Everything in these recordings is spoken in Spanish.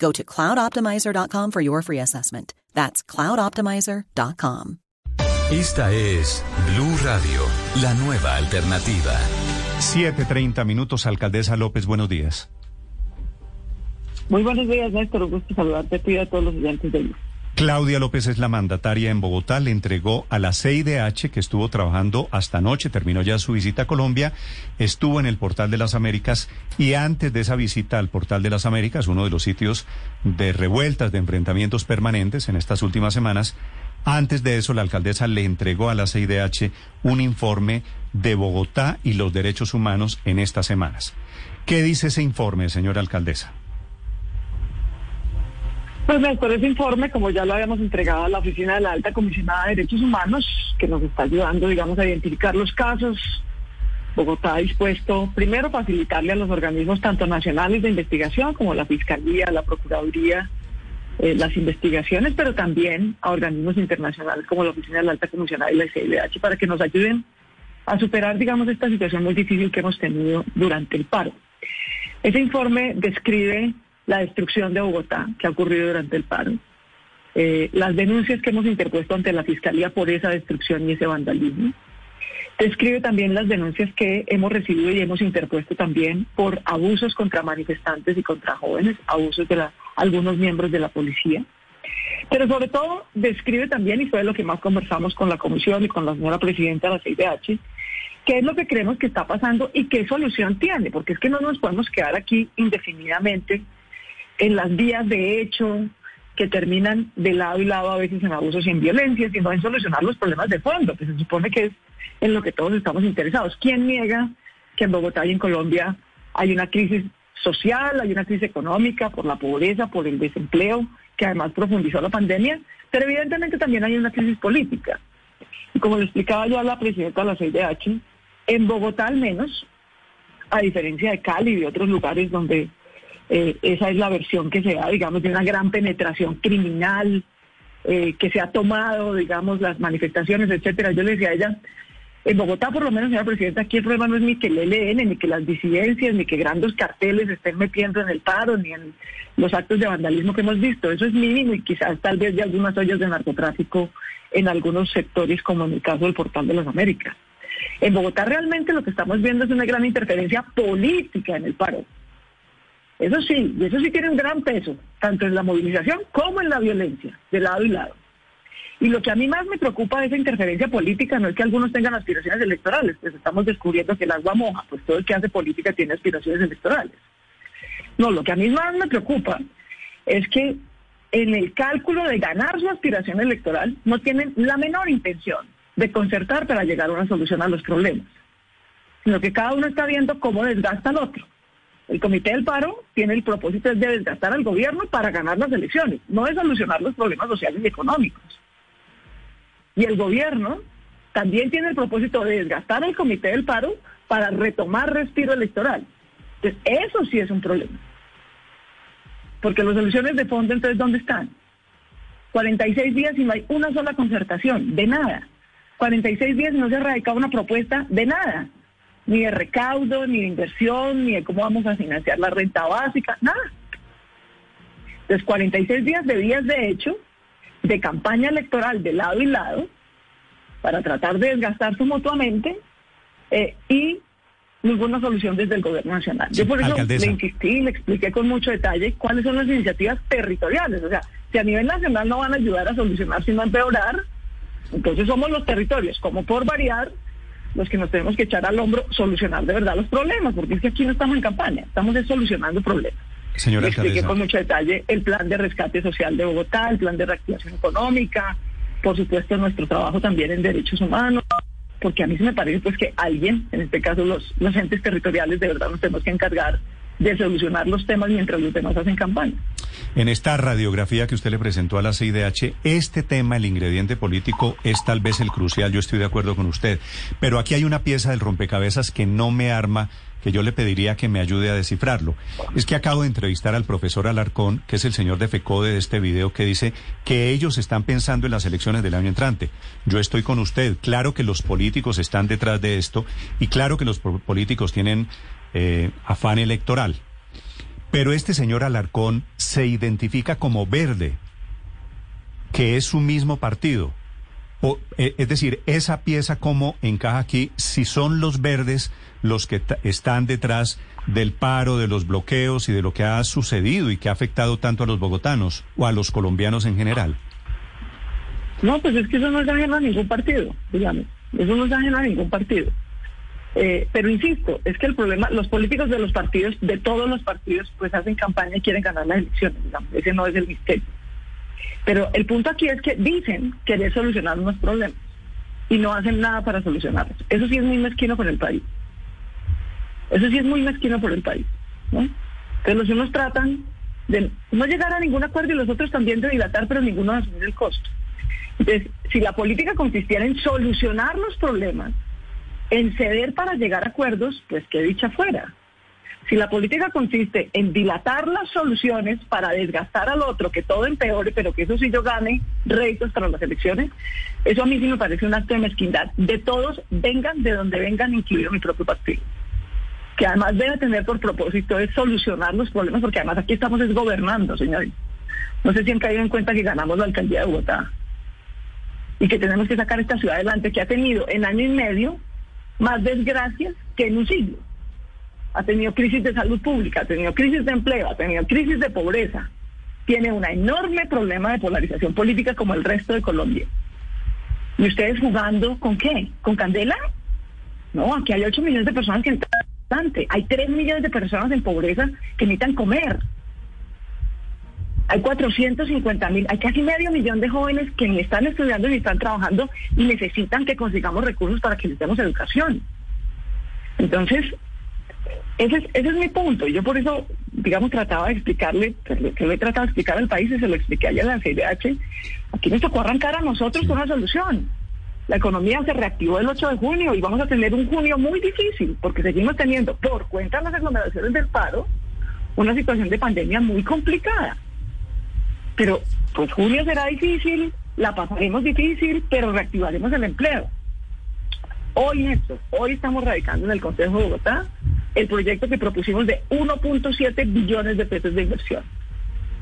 Go to cloudoptimizer.com for your free assessment. That's cloudoptimizer.com. Esta es Blue Radio, la nueva alternativa. 7:30 minutos, alcaldesa López, buenos días. Muy buenos días, Néstor. Un gusto saludarte a ti y a todos los oyentes de Blue. Claudia López es la mandataria en Bogotá, le entregó a la CIDH que estuvo trabajando hasta anoche, terminó ya su visita a Colombia, estuvo en el Portal de las Américas y antes de esa visita al Portal de las Américas, uno de los sitios de revueltas, de enfrentamientos permanentes en estas últimas semanas, antes de eso la alcaldesa le entregó a la CIDH un informe de Bogotá y los derechos humanos en estas semanas. ¿Qué dice ese informe, señora alcaldesa? Pues Néstor, ese informe, como ya lo habíamos entregado a la Oficina de la Alta Comisionada de Derechos Humanos, que nos está ayudando, digamos, a identificar los casos, Bogotá ha dispuesto, primero, facilitarle a los organismos tanto nacionales de investigación como la Fiscalía, la Procuraduría, eh, las investigaciones, pero también a organismos internacionales como la Oficina de la Alta Comisionada y la CIDH para que nos ayuden a superar, digamos, esta situación muy difícil que hemos tenido durante el paro. Ese informe describe la destrucción de Bogotá que ha ocurrido durante el paro, eh, las denuncias que hemos interpuesto ante la Fiscalía por esa destrucción y ese vandalismo. Describe también las denuncias que hemos recibido y hemos interpuesto también por abusos contra manifestantes y contra jóvenes, abusos de la, algunos miembros de la policía. Pero sobre todo describe también, y fue lo que más conversamos con la comisión y con la señora presidenta de la CIDH, qué es lo que creemos que está pasando y qué solución tiene, porque es que no nos podemos quedar aquí indefinidamente en las vías de hecho que terminan de lado y lado a veces en abusos y en violencia, sino en solucionar los problemas de fondo, que se supone que es en lo que todos estamos interesados. ¿Quién niega que en Bogotá y en Colombia hay una crisis social, hay una crisis económica por la pobreza, por el desempleo, que además profundizó la pandemia, pero evidentemente también hay una crisis política. Y como le explicaba yo a la presidenta de la CIDH, en Bogotá al menos, a diferencia de Cali y de otros lugares donde eh, esa es la versión que se da, digamos, de una gran penetración criminal, eh, que se ha tomado, digamos, las manifestaciones, etcétera. Yo le decía a ella, en Bogotá, por lo menos, señora presidenta, aquí el problema no es ni que el ELN, ni que las disidencias, ni que grandes carteles estén metiendo en el paro, ni en los actos de vandalismo que hemos visto. Eso es mínimo y quizás tal vez de algunas ollas de narcotráfico en algunos sectores, como en el caso del Portal de las Américas. En Bogotá realmente lo que estamos viendo es una gran interferencia política en el paro. Eso sí, y eso sí tiene un gran peso, tanto en la movilización como en la violencia, de lado y lado. Y lo que a mí más me preocupa de esa interferencia política no es que algunos tengan aspiraciones electorales, pues estamos descubriendo que el agua moja, pues todo el que hace política tiene aspiraciones electorales. No, lo que a mí más me preocupa es que en el cálculo de ganar su aspiración electoral no tienen la menor intención de concertar para llegar a una solución a los problemas, sino que cada uno está viendo cómo desgasta al otro. El Comité del Paro tiene el propósito de desgastar al gobierno para ganar las elecciones, no de solucionar los problemas sociales y económicos. Y el gobierno también tiene el propósito de desgastar al Comité del Paro para retomar respiro electoral. Entonces, eso sí es un problema. Porque las soluciones de fondo, entonces, ¿dónde están? 46 días y no hay una sola concertación, de nada. 46 días y no se ha radicado una propuesta, de nada ni de recaudo, ni de inversión, ni de cómo vamos a financiar la renta básica, nada. Entonces, 46 días de días de hecho, de campaña electoral de lado y lado, para tratar de desgastarse mutuamente, eh, y ninguna solución desde el gobierno nacional. Yo por eso le insistí le expliqué con mucho detalle cuáles son las iniciativas territoriales. O sea, si a nivel nacional no van a ayudar a solucionar, sino a empeorar, Entonces somos los territorios, como por variar, los que nos tenemos que echar al hombro, solucionar de verdad los problemas, porque es que aquí no estamos en campaña, estamos solucionando problemas. Señora expliqué con mucho detalle el plan de rescate social de Bogotá, el plan de reactivación económica, por supuesto nuestro trabajo también en derechos humanos, porque a mí se me parece pues que alguien, en este caso los, los entes territoriales, de verdad nos tenemos que encargar de solucionar los temas mientras los demás hacen campaña. En esta radiografía que usted le presentó a la CIDH, este tema, el ingrediente político, es tal vez el crucial, yo estoy de acuerdo con usted, pero aquí hay una pieza del rompecabezas que no me arma que yo le pediría que me ayude a descifrarlo. Es que acabo de entrevistar al profesor Alarcón, que es el señor de FECODE de este video, que dice que ellos están pensando en las elecciones del año entrante. Yo estoy con usted. Claro que los políticos están detrás de esto y claro que los políticos tienen eh, afán electoral. Pero este señor Alarcón se identifica como verde, que es su mismo partido. O, eh, es decir, esa pieza cómo encaja aquí si son los verdes los que están detrás del paro, de los bloqueos y de lo que ha sucedido y que ha afectado tanto a los bogotanos o a los colombianos en general. No, pues es que eso no es ajeno a ningún partido, digamos. Eso no es ajeno a ningún partido. Eh, pero insisto, es que el problema, los políticos de los partidos, de todos los partidos, pues hacen campaña y quieren ganar las elecciones, digamos. Ese no es el misterio. Pero el punto aquí es que dicen querer solucionar unos problemas y no hacen nada para solucionarlos. Eso sí es muy mezquino por el país. Eso sí es muy mezquino por el país. Entonces los unos tratan de no llegar a ningún acuerdo y los otros también de dilatar, pero ninguno de asumir el costo. Entonces, si la política consistiera en solucionar los problemas, en ceder para llegar a acuerdos, pues qué dicha fuera. Si la política consiste en dilatar las soluciones para desgastar al otro, que todo empeore, pero que eso sí yo gane réditos para las elecciones, eso a mí sí me parece un acto de mezquindad. De todos, vengan de donde vengan, incluido mi propio partido. Que además debe tener por propósito es solucionar los problemas, porque además aquí estamos desgobernando, señores. No sé si han caído en cuenta que ganamos la alcaldía de Bogotá y que tenemos que sacar esta ciudad adelante, que ha tenido en año y medio más desgracias que en un siglo. Ha tenido crisis de salud pública, ha tenido crisis de empleo, ha tenido crisis de pobreza. Tiene un enorme problema de polarización política como el resto de Colombia. ¿Y ustedes jugando con qué? ¿Con candela? No, aquí hay 8 millones de personas que están hay 3 millones de personas en pobreza que necesitan comer. Hay 450 mil, hay casi medio millón de jóvenes que ni están estudiando ni están trabajando y necesitan que consigamos recursos para que les demos educación. Entonces, ese es, ese es mi punto. Yo por eso, digamos, trataba de explicarle, que lo he tratado de explicar al país y se lo expliqué ayer a la CIDH. Aquí nos tocó arrancar a nosotros con una solución. La economía se reactivó el 8 de junio y vamos a tener un junio muy difícil porque seguimos teniendo, por cuenta de las aglomeraciones del paro, una situación de pandemia muy complicada. Pero pues junio será difícil, la pasaremos difícil, pero reactivaremos el empleo. Hoy, Néstor, hoy estamos radicando en el Consejo de Bogotá el proyecto que propusimos de 1.7 billones de pesos de inversión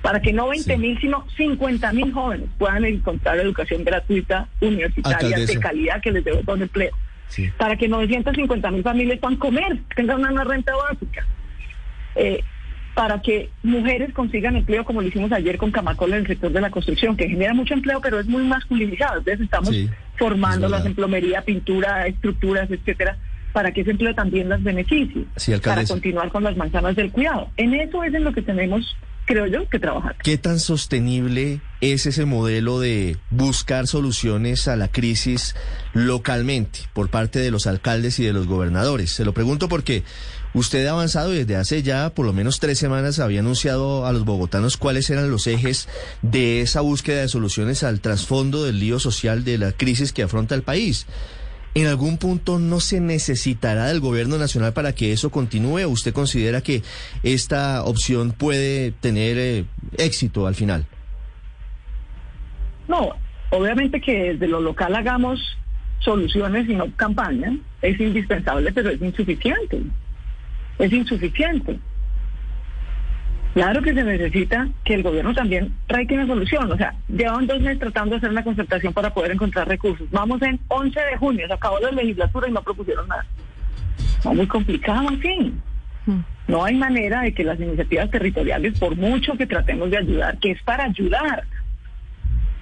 para que no 20 mil, sino 50 mil jóvenes puedan encontrar educación gratuita universitaria de calidad que les dé un empleo. Para que 950 mil familias puedan comer, tengan una renta básica. Eh, para que mujeres consigan empleo, como lo hicimos ayer con Camacol en el sector de la construcción, que genera mucho empleo, pero es muy masculinizado. Entonces estamos formando las en plomería, pintura, estructuras, etcétera, para que ese empleo también las beneficie, para continuar con las manzanas del cuidado. En eso es en lo que tenemos creo yo, que trabajar. ¿Qué tan sostenible es ese modelo de buscar soluciones a la crisis localmente por parte de los alcaldes y de los gobernadores? Se lo pregunto porque Usted ha avanzado y desde hace ya por lo menos tres semanas había anunciado a los bogotanos cuáles eran los ejes de esa búsqueda de soluciones al trasfondo del lío social de la crisis que afronta el país. ¿En algún punto no se necesitará del gobierno nacional para que eso continúe usted considera que esta opción puede tener eh, éxito al final? No, obviamente que desde lo local hagamos soluciones y no campaña es indispensable, pero es insuficiente es insuficiente. Claro que se necesita que el gobierno también traiga una solución. O sea, llevan dos meses tratando de hacer una concertación para poder encontrar recursos. Vamos en 11 de junio, se acabó la legislatura y no propusieron nada. No, muy complicado así. Hmm. No hay manera de que las iniciativas territoriales, por mucho que tratemos de ayudar, que es para ayudar,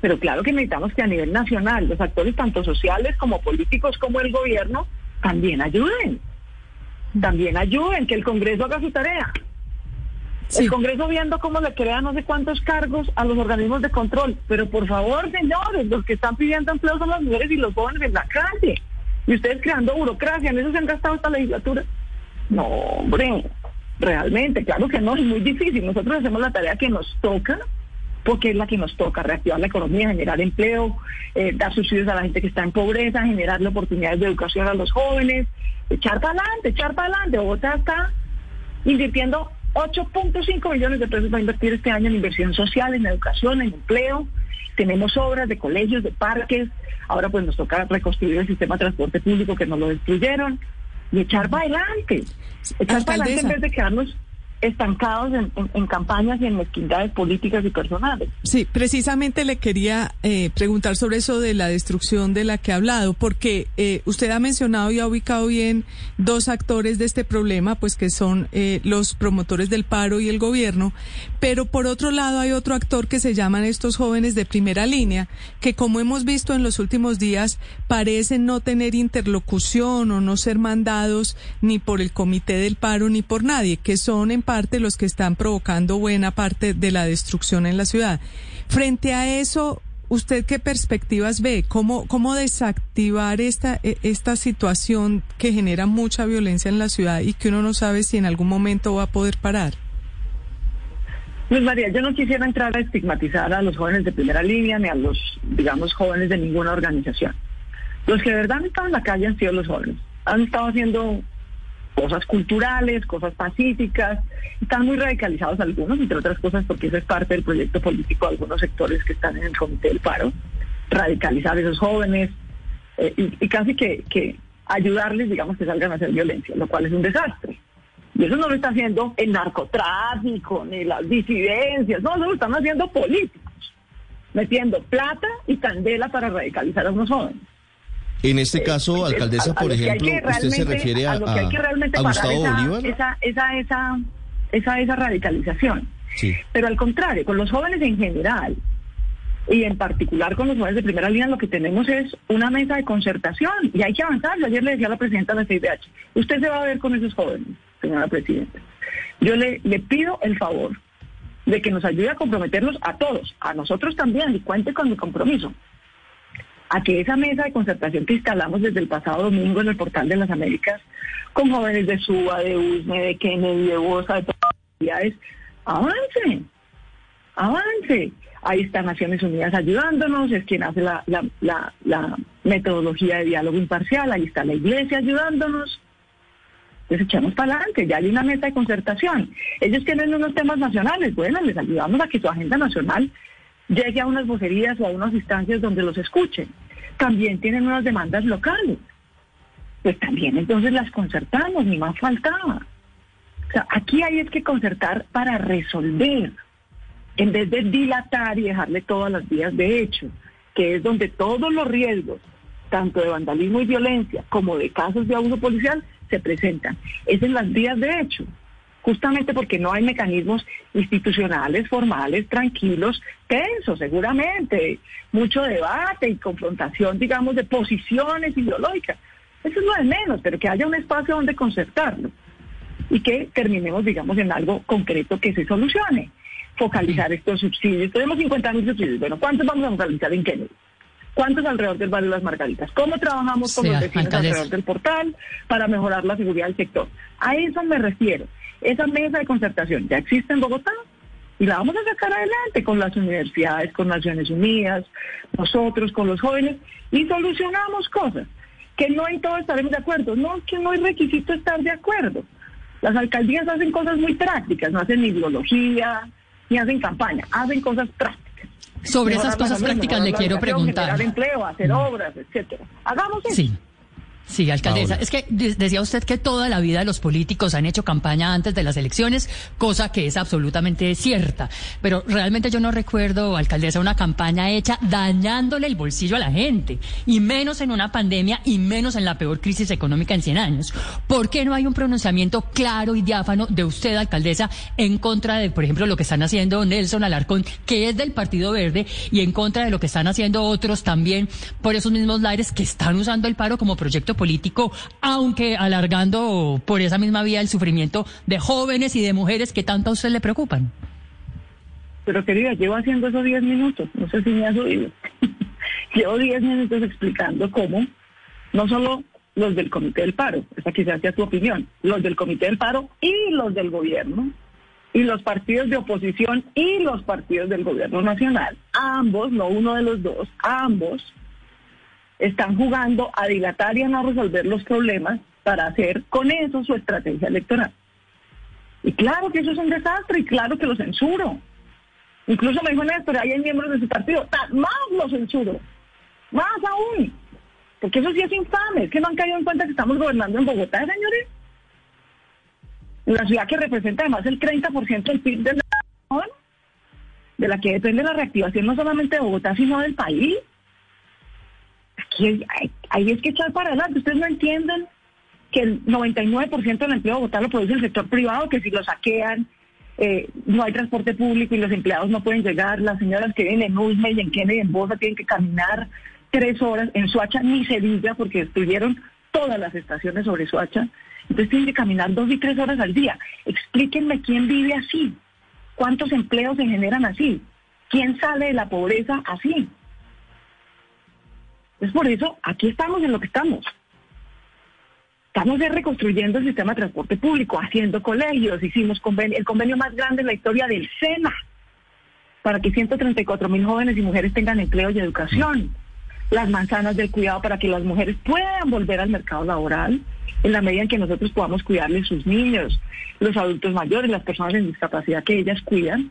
Pero claro que necesitamos que a nivel nacional los actores tanto sociales como políticos como el gobierno también ayuden. También ayuden, que el Congreso haga su tarea. El Congreso viendo cómo le crea no sé cuántos cargos a los organismos de control. Pero por favor, señores, los que están pidiendo empleo son las mujeres y los jóvenes en la calle. Y ustedes creando burocracia, en eso se han gastado esta legislatura. No, hombre, realmente, claro que no, es muy difícil. Nosotros hacemos la tarea que nos toca, porque es la que nos toca, reactivar la economía, generar empleo, eh, dar subsidios a la gente que está en pobreza, generarle oportunidades de educación a los jóvenes, echar para adelante, echar para adelante. Bogotá está invirtiendo 8.5 millones de pesos para invertir este año en inversión social, en educación, en empleo. Tenemos obras de colegios, de parques. Ahora pues nos toca reconstruir el sistema de transporte público que nos lo destruyeron y echar para adelante. Echar para adelante en vez de quedarnos estancados en, campañas y en mezquindades políticas y personales. Sí, precisamente le quería eh, preguntar sobre eso de la destrucción de la que ha hablado, porque eh, usted ha mencionado y ha ubicado bien dos actores de este problema, pues que son eh, los promotores del paro y el gobierno, pero por otro lado hay otro actor que se llaman estos jóvenes de primera línea, que como hemos visto en los últimos días, parecen no tener interlocución o no ser mandados ni por el comité del paro ni por nadie, que son en parte los que están provocando buena parte de la destrucción en la ciudad. Frente a eso, ¿usted qué perspectivas ve? ¿Cómo, cómo desactivar esta, e, esta situación que genera mucha violencia en la ciudad y que uno no sabe si en algún momento va a poder parar? Pues María, yo no quisiera entrar a estigmatizar a los jóvenes de primera línea ni a los, digamos, jóvenes de ninguna organización. Los que de verdad han estado en la calle han sido los jóvenes. Han estado haciendo cosas culturales, cosas pacíficas. Están muy radicalizados algunos, entre otras cosas porque eso es parte del proyecto político de algunos sectores que están en el comité del paro, radicalizar a esos jóvenes eh, y, casi que, ayudarles, digamos, que salgan a hacer violencia, lo cual es un desastre. Y eso no lo está haciendo el narcotráfico, ni las disidencias, no, lo están haciendo políticos, metiendo plata y candela para radicalizar a unos jóvenes. En este caso, alcaldesa, por ejemplo, usted se refiere a, Gustavo Bolívar. Esa, esa, esa, esa, esa radicalización. Sí. Pero al contrario, con los jóvenes en general, y en particular con los jóvenes de primera línea, lo que tenemos es una mesa de concertación y hay que avanzar. Yo ayer le decía a la presidenta de la CIDH, usted se va a ver con esos jóvenes, señora presidenta. Yo le, le pido el favor de que nos ayude a comprometernos a todos, a nosotros también, y cuente con mi compromiso a que esa mesa de concertación que instalamos desde el pasado domingo en el Portal de las Américas, con jóvenes de SUBA, de USME, de Kennedy, de BOSA, de todas las actividades, avance, avance. Ahí está Naciones Unidas ayudándonos, es quien hace la, metodología de diálogo imparcial, ahí está la Iglesia ayudándonos. Entonces echamos para adelante, ya hay una mesa de concertación. Ellos tienen unos temas nacionales, bueno, les ayudamos a que su agenda nacional llegue a unas vocerías o a unas instancias donde los escuchen. También tienen unas demandas locales. Pues también entonces las concertamos, ni más faltaba. O sea, aquí hay es que concertar para resolver, en vez de dilatar y dejarle todas las vías de hecho, que es donde todos los riesgos, tanto de vandalismo y violencia como de casos de abuso policial, se presentan. Es en las vías de hecho justamente porque no hay mecanismos institucionales, formales, tranquilos, tensos, seguramente, mucho debate y confrontación, digamos, de posiciones ideológicas. Eso es lo de menos, pero que haya un espacio donde concertarlo y que terminemos, digamos, en algo concreto que se solucione. Focalizar estos subsidios. Tenemos 50 mil subsidios. Bueno, ¿cuántos vamos a focalizar en Kennedy? ¿Cuántos alrededor del barrio Las Margaritas? ¿Cómo trabajamos con los vecinos alrededor del portal para mejorar la seguridad del sector? A eso me refiero. Esa mesa de concertación ya existe en Bogotá y la vamos a sacar adelante con las universidades, con Naciones Unidas, nosotros, con los jóvenes y solucionamos cosas que no en todo estaremos de acuerdo. No, que no hay requisito estar de acuerdo. Las alcaldías hacen cosas muy prácticas, no hacen ideología, ni hacen campaña, hacen cosas prácticas. Sobre esas cosas prácticas le quiero preguntar. Generar empleo, hacer obras, etcétera. Hagamos eso. Sí. Sí, alcaldesa. Es que decía usted que toda la vida los políticos han hecho campaña antes de las elecciones, cosa que es absolutamente cierta. Pero realmente yo no recuerdo, alcaldesa, una campaña hecha dañándole el bolsillo a la gente, y menos en una pandemia y menos en la peor crisis económica en 100 años. ¿Por qué no hay un pronunciamiento claro y diáfano de usted, alcaldesa, en contra de, por ejemplo, lo que están haciendo Nelson Alarcón, que es del Partido Verde, y en contra de lo que están haciendo otros también por esos mismos lares que están usando el paro como proyecto político, aunque alargando por esa misma vía el sufrimiento de jóvenes y de mujeres que tanto a usted le preocupan. Pero querida, llevo haciendo esos 10 minutos, no sé si me has oído. llevo 10 minutos explicando cómo no solo los del Comité del Paro, esa quizás sea tu opinión, los del Comité del Paro y los del gobierno, y los partidos de oposición y los partidos del gobierno nacional, ambos, no uno de los dos, ambos están jugando a dilatar y a no resolver los problemas para hacer con eso su estrategia electoral. Y claro que eso es un desastre y claro que lo censuro. Incluso me dijo Néstor, hay miembros de su partido, más lo censuro, más aún, porque eso sí es infame, es que no han caído en cuenta que estamos gobernando en Bogotá, señores. La ciudad que representa además el 30% del PIB de la de la que depende la reactivación no solamente de Bogotá, sino del país hay, es que echar para adelante. Ustedes no entienden que el 99% del empleo Bogotá lo produce el sector privado, que si lo saquean, eh, no hay transporte público y los empleados no pueden llegar. Las señoras que viven en Usme y en Kennedy y en Bosa tienen que caminar tres horas. En Suacha ni se diga porque destruyeron todas las estaciones sobre Suacha. Entonces tienen que caminar dos y tres horas al día. Explíquenme quién vive así. ¿Cuántos empleos se generan así? ¿Quién sale de la pobreza así? Es por eso, aquí estamos en lo que estamos. Estamos reconstruyendo el sistema de transporte público, haciendo colegios, hicimos el convenio más grande en la historia del SENA, para que 134 mil jóvenes y mujeres tengan empleo y educación. Las manzanas del cuidado para que las mujeres puedan volver al mercado laboral en la medida en que nosotros podamos cuidarles sus niños, los adultos mayores, las personas en discapacidad que ellas cuidan,